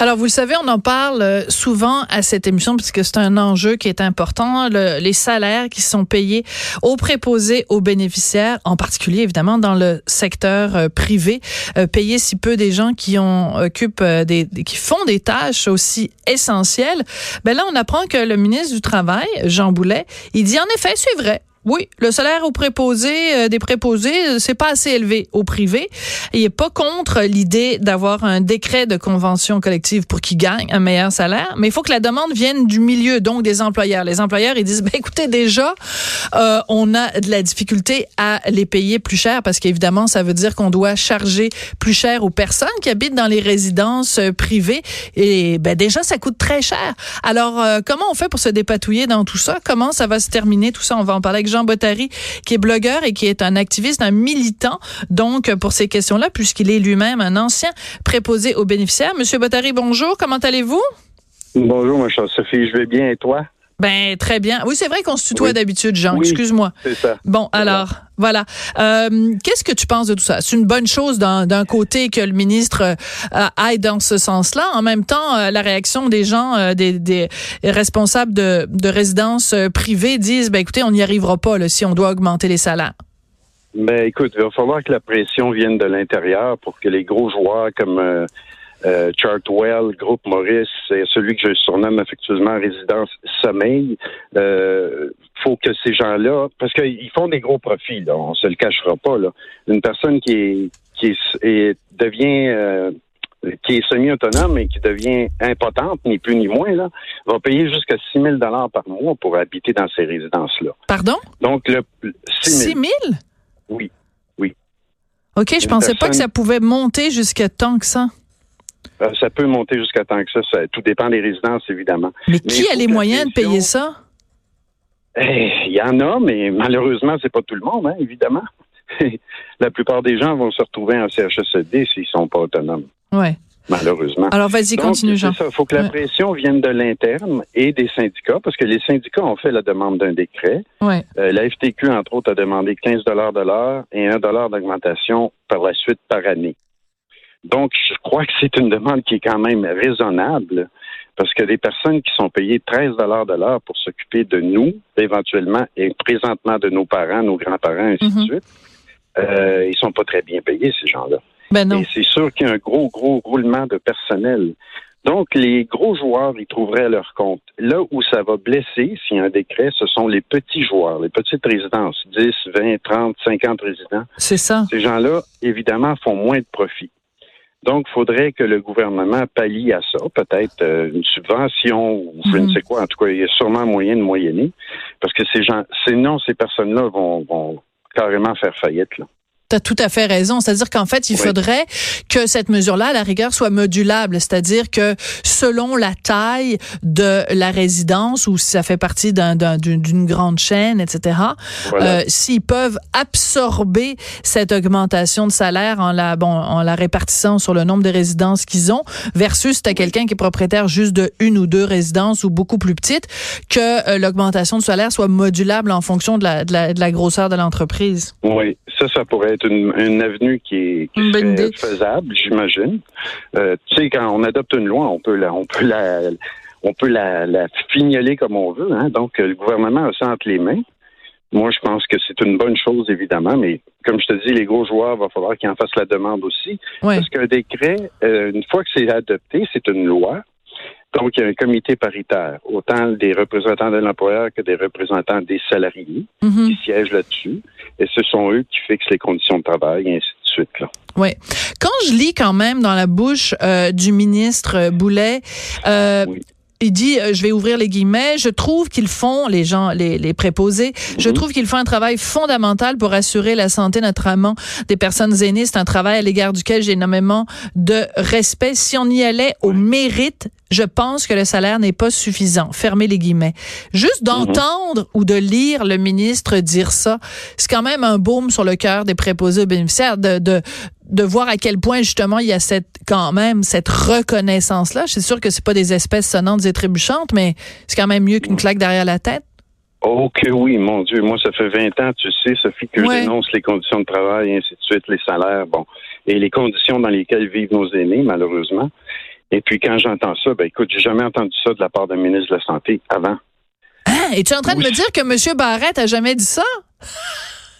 Alors, vous le savez, on en parle euh, souvent à cette émission puisque c'est un enjeu qui est important. les salaires qui sont payés aux préposés, aux bénéficiaires, en particulier évidemment dans le secteur euh, privé, euh, payer si peu des gens qui ont occupent des, qui font des tâches aussi essentielles. Ben là, on apprend que le ministre du Travail, Jean Boulet, il dit en effet, c'est vrai. Oui, le salaire aux préposés, euh, des préposés, euh, c'est pas assez élevé au privé. Il est pas contre l'idée d'avoir un décret de convention collective pour qu'ils gagnent un meilleur salaire, mais il faut que la demande vienne du milieu, donc des employeurs. Les employeurs, ils disent, ben écoutez, déjà, euh, on a de la difficulté à les payer plus cher parce qu'évidemment, ça veut dire qu'on doit charger plus cher aux personnes qui habitent dans les résidences privées et ben déjà, ça coûte très cher. Alors, comment on fait pour se dépatouiller dans tout ça? Comment ça va se terminer tout ça? On va en parler avec Jean Bottary, qui est blogueur et qui est un activiste, un militant, donc, pour ces questions-là, puisqu'il est lui-même un ancien préposé aux bénéficiaires. Monsieur Bottary, bonjour. Comment allez-vous? Bonjour, ma chère Sophie. Je vais bien et toi? Ben très bien. Oui, c'est vrai qu'on se tutoie d'habitude, Jean. Excuse-moi. C'est ça. Bon, alors voilà. Euh, qu'est-ce que tu penses de tout ça? C'est une bonne chose d'un côté que le ministre euh, aille dans ce sens-là. En même temps, euh, la réaction des gens, des, des, responsables de, de résidences privées disent, ben écoutez, on n'y arrivera pas là, si on doit augmenter les salaires. Ben écoute, il va falloir que la pression vienne de l'intérieur pour que les gros joueurs comme euh, Chartwell, Groupe Maurice, celui que je surnomme affectueusement résidence sommeil. Euh, faut que ces gens-là, parce qu'ils font des gros profits, là, on se le cachera pas. Là. Une personne qui est qui est, devient euh, qui est semi-autonome et qui devient impotente, ni plus ni moins, là, va payer jusqu'à 6 000 par mois pour habiter dans ces résidences-là. Pardon? Donc, le 6 000? Oui, oui. OK, je pensais pas que ça pouvait monter jusqu'à tant que ça. Euh, ça peut monter jusqu'à tant que ça, Tout dépend des résidences, évidemment. Mais, qui a les moyens de payer ça? Eh, il y en a, mais malheureusement, c'est pas tout le monde, hein, évidemment. la plupart des gens vont se retrouver en CHSLD s'ils sont pas autonomes. Oui. Malheureusement. Alors, vas-y, continue, Jean. Il faut que la pression vienne de l'interne et des syndicats, parce que les syndicats ont fait la demande d'un décret. Ouais. Euh, la FTQ, entre autres, a demandé 15 de l'heure et 1 d'augmentation par la suite par année. Donc, je crois que c'est une demande qui est quand même raisonnable parce que des personnes qui sont payées 13 dollars de l'heure pour s'occuper de nous, éventuellement, et présentement de nos parents, nos grands-parents, ainsi de mhm. suite, euh, ils sont pas très bien payés, ces gens-là. Ben. Et c'est sûr qu'il y a un gros, gros roulement de personnel. Donc, les gros joueurs, ils trouveraient leur compte. Là où ça va blesser, s'il y a un décret, ce sont les petits joueurs, les petites résidences, 10, 20, 30, 50 résidents. C'est ça. Ces gens-là, évidemment, font moins de profit. Donc, il faudrait que le gouvernement pallie à ça, peut-être euh, une subvention ou je ne mhm. sais quoi. En tout cas, il y a sûrement moyen de moyenner, parce que ces gens, sinon, ces personnes-là vont, vont carrément faire faillite. Là. Tu as tout à fait raison. C'est-à-dire qu'en fait, il faudrait que cette mesure-là, à la rigueur, soit modulable. C'est-à-dire que selon la taille de la résidence ou si ça fait partie d'une grande chaîne, etc., euh, s'ils peuvent absorber cette augmentation de salaire en la, bon, en la répartissant sur le nombre de résidences qu'ils ont, versus tu as quelqu'un qui est propriétaire juste de une ou deux résidences ou beaucoup plus petites, que euh, l'augmentation de salaire soit modulable en fonction de la, de la, de la grosseur de l'entreprise. Oui, ça, ça pourrait être une, avenue qui est, qui faisable, j'imagine. Euh, tu sais, quand on adopte une loi, on peut la, on peut la, on peut la, la fignoler comme on veut. Hein? Donc, le gouvernement a ça entre les mains. Moi, je pense que c'est une bonne chose, évidemment, mais comme je te dis, les gros joueurs, il va falloir qu'ils en fassent la demande aussi. Parce qu'un décret, euh, une fois que c'est adopté, c'est une loi. Donc, il y a un comité paritaire, autant des représentants de l'employeur que des représentants des salariés mhm. qui siègent là-dessus. Et ce sont eux qui fixent les conditions de travail et ainsi de suite. Là. Oui. Quand je lis quand même dans la bouche euh, du ministre Boulet, euh, il dit, euh, je vais ouvrir les guillemets, je trouve qu'ils font, les gens, les, les préposés, je mhm. trouve qu'ils font un travail fondamental pour assurer la santé notamment des personnes aînées. C'est un travail à l'égard duquel j'ai énormément de respect. Si on y allait au mérite, je pense que le salaire n'est pas suffisant. Fermez les guillemets. Juste mhm. d'entendre ou de lire le ministre dire ça, c'est quand même un baume sur le cœur des préposés aux bénéficiaires de, de, de voir à quel point justement il y a cette quand même cette reconnaissance là. Je suis sûr que c'est pas des espèces sonnantes et trébuchantes, mais c'est quand même mieux qu'une claque derrière la tête. Oh que oui, mon Dieu. Moi, ça fait 20 ans, tu sais, Sophie, que je dénonce les conditions de travail, et ainsi de suite, les salaires, bon, et les conditions dans lesquelles vivent nos aînés, malheureusement. Et puis quand j'entends ça, ben écoute, j'ai jamais entendu ça de la part d'un ministre de la Santé avant. Hein? Es-tu en train de me dire que M. Barrette a jamais dit ça?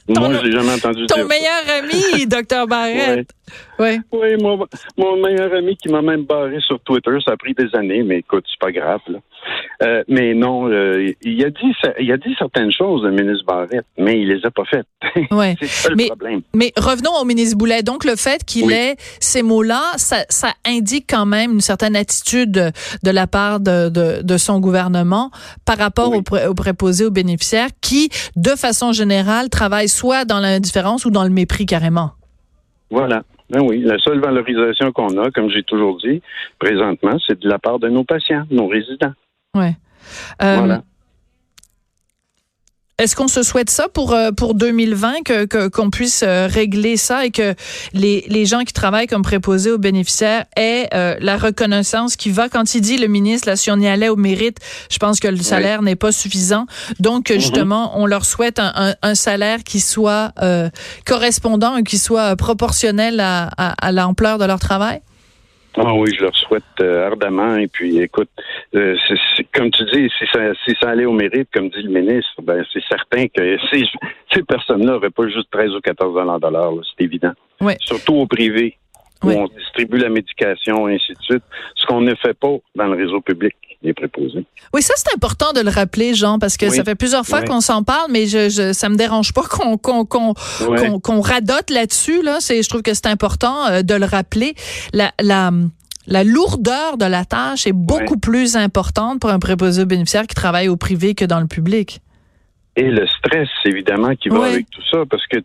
Moi, j'ai jamais entendu Ton meilleur ami, docteur Barrette. Oui, oui mon, mon, meilleur ami qui m'a même barré sur Twitter, ça a pris des années, mais écoute, c'est pas grave. Là. Euh, mais non, euh, il a dit il a dit certaines choses, le ministre Barrette, mais il les a pas faites. Ouais. c'est ça le mais, problème. Mais revenons au ministre Boulet. Donc le fait qu'il ait ces mots-là, ça, ça, indique quand même une certaine attitude de la part de, de, de son gouvernement par rapport aux, aux préposés aux bénéficiaires qui, de façon générale, travaillent soit dans l'indifférence ou dans le mépris carrément. Voilà. Ben oui, la seule valorisation qu'on a, comme j'ai toujours dit, présentement, c'est de la part de nos patients, nos résidents. Oui. Euh, voilà. Est-ce qu'on se souhaite ça pour euh, pour 2020 que qu'on puisse euh, régler ça et que les, les gens qui travaillent comme préposés aux bénéficiaires aient euh, la reconnaissance qui va? Quand il dit le ministre là si on y allait au mérite je pense que le salaire n'est pas suffisant donc mm-hmm. justement on leur souhaite un, un, salaire qui soit correspondant et qui soit proportionnel à, à l'ampleur de leur travail? Ah oui, je leur souhaite euh, ardemment. Et puis, écoute, euh, comme tu dis, si ça, si ça allait au mérite, comme dit le ministre, ben c'est certain que ces, ces personnes-là n'auraient pas juste 13 ou 14 dollars c'est évident. Oui. Surtout au privé, où on distribue la médication et ainsi de suite, ce qu'on ne fait pas dans le réseau public. Les préposés. Oui, ça c'est important de le rappeler, Jean, parce que ça fait plusieurs fois qu'on s'en parle, mais je, je, ça me dérange pas qu'on qu'on qu'on qu'on radote là-dessus. Là, c'est, je trouve que c'est important euh, de le rappeler. La, la la lourdeur de la tâche est beaucoup plus importante pour un préposé bénéficiaire qui travaille au privé que dans le public. Et le stress, évidemment, qui va avec tout ça, parce que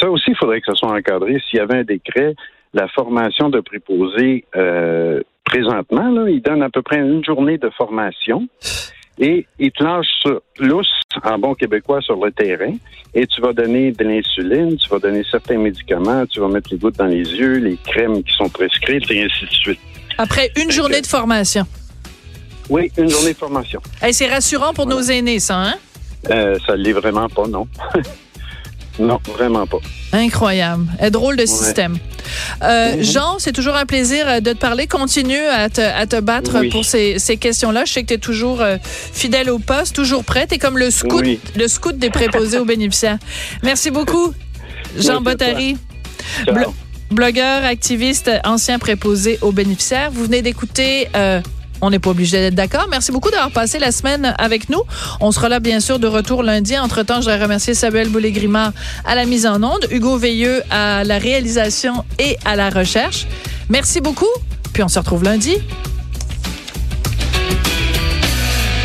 ça aussi, il faudrait que ça soit encadré. S'il y avait un décret, la formation de préposé euh, présentement, là, il donne à peu près une journée de formation et il te lâche lousse en bon québécois sur le terrain et tu vas donner de l'insuline, tu vas donner certains médicaments, tu vas mettre les gouttes dans les yeux, les crèmes qui sont prescrites et ainsi de suite. Après une journée de formation. Oui, une journée de formation. c'est rassurant pour nos aînés, ça, hein? Euh, ça ne l'est vraiment pas, non. non, vraiment pas. Incroyable. Et drôle de système. Euh, mhm. Jean, c'est toujours un plaisir euh, de te parler. Continue à te, à te battre pour ces, ces questions-là. Je sais que tu es toujours fidèle au poste, toujours prêt. Tu es comme le scout, le scout des préposés aux bénéficiaires. Merci beaucoup, Jean Bottary blogueur, activiste, ancien préposé aux bénéficiaires. Vous venez d'écouter euh, on n'est pas obligé d'être d'accord. Merci beaucoup d'avoir passé la semaine avec nous. On sera là, bien sûr, de retour lundi. Entre-temps, je voudrais remercier Samuel Boulay-Grimard à la mise en onde, Hugo Veilleux à la réalisation et à la recherche. Merci beaucoup, puis on se retrouve lundi.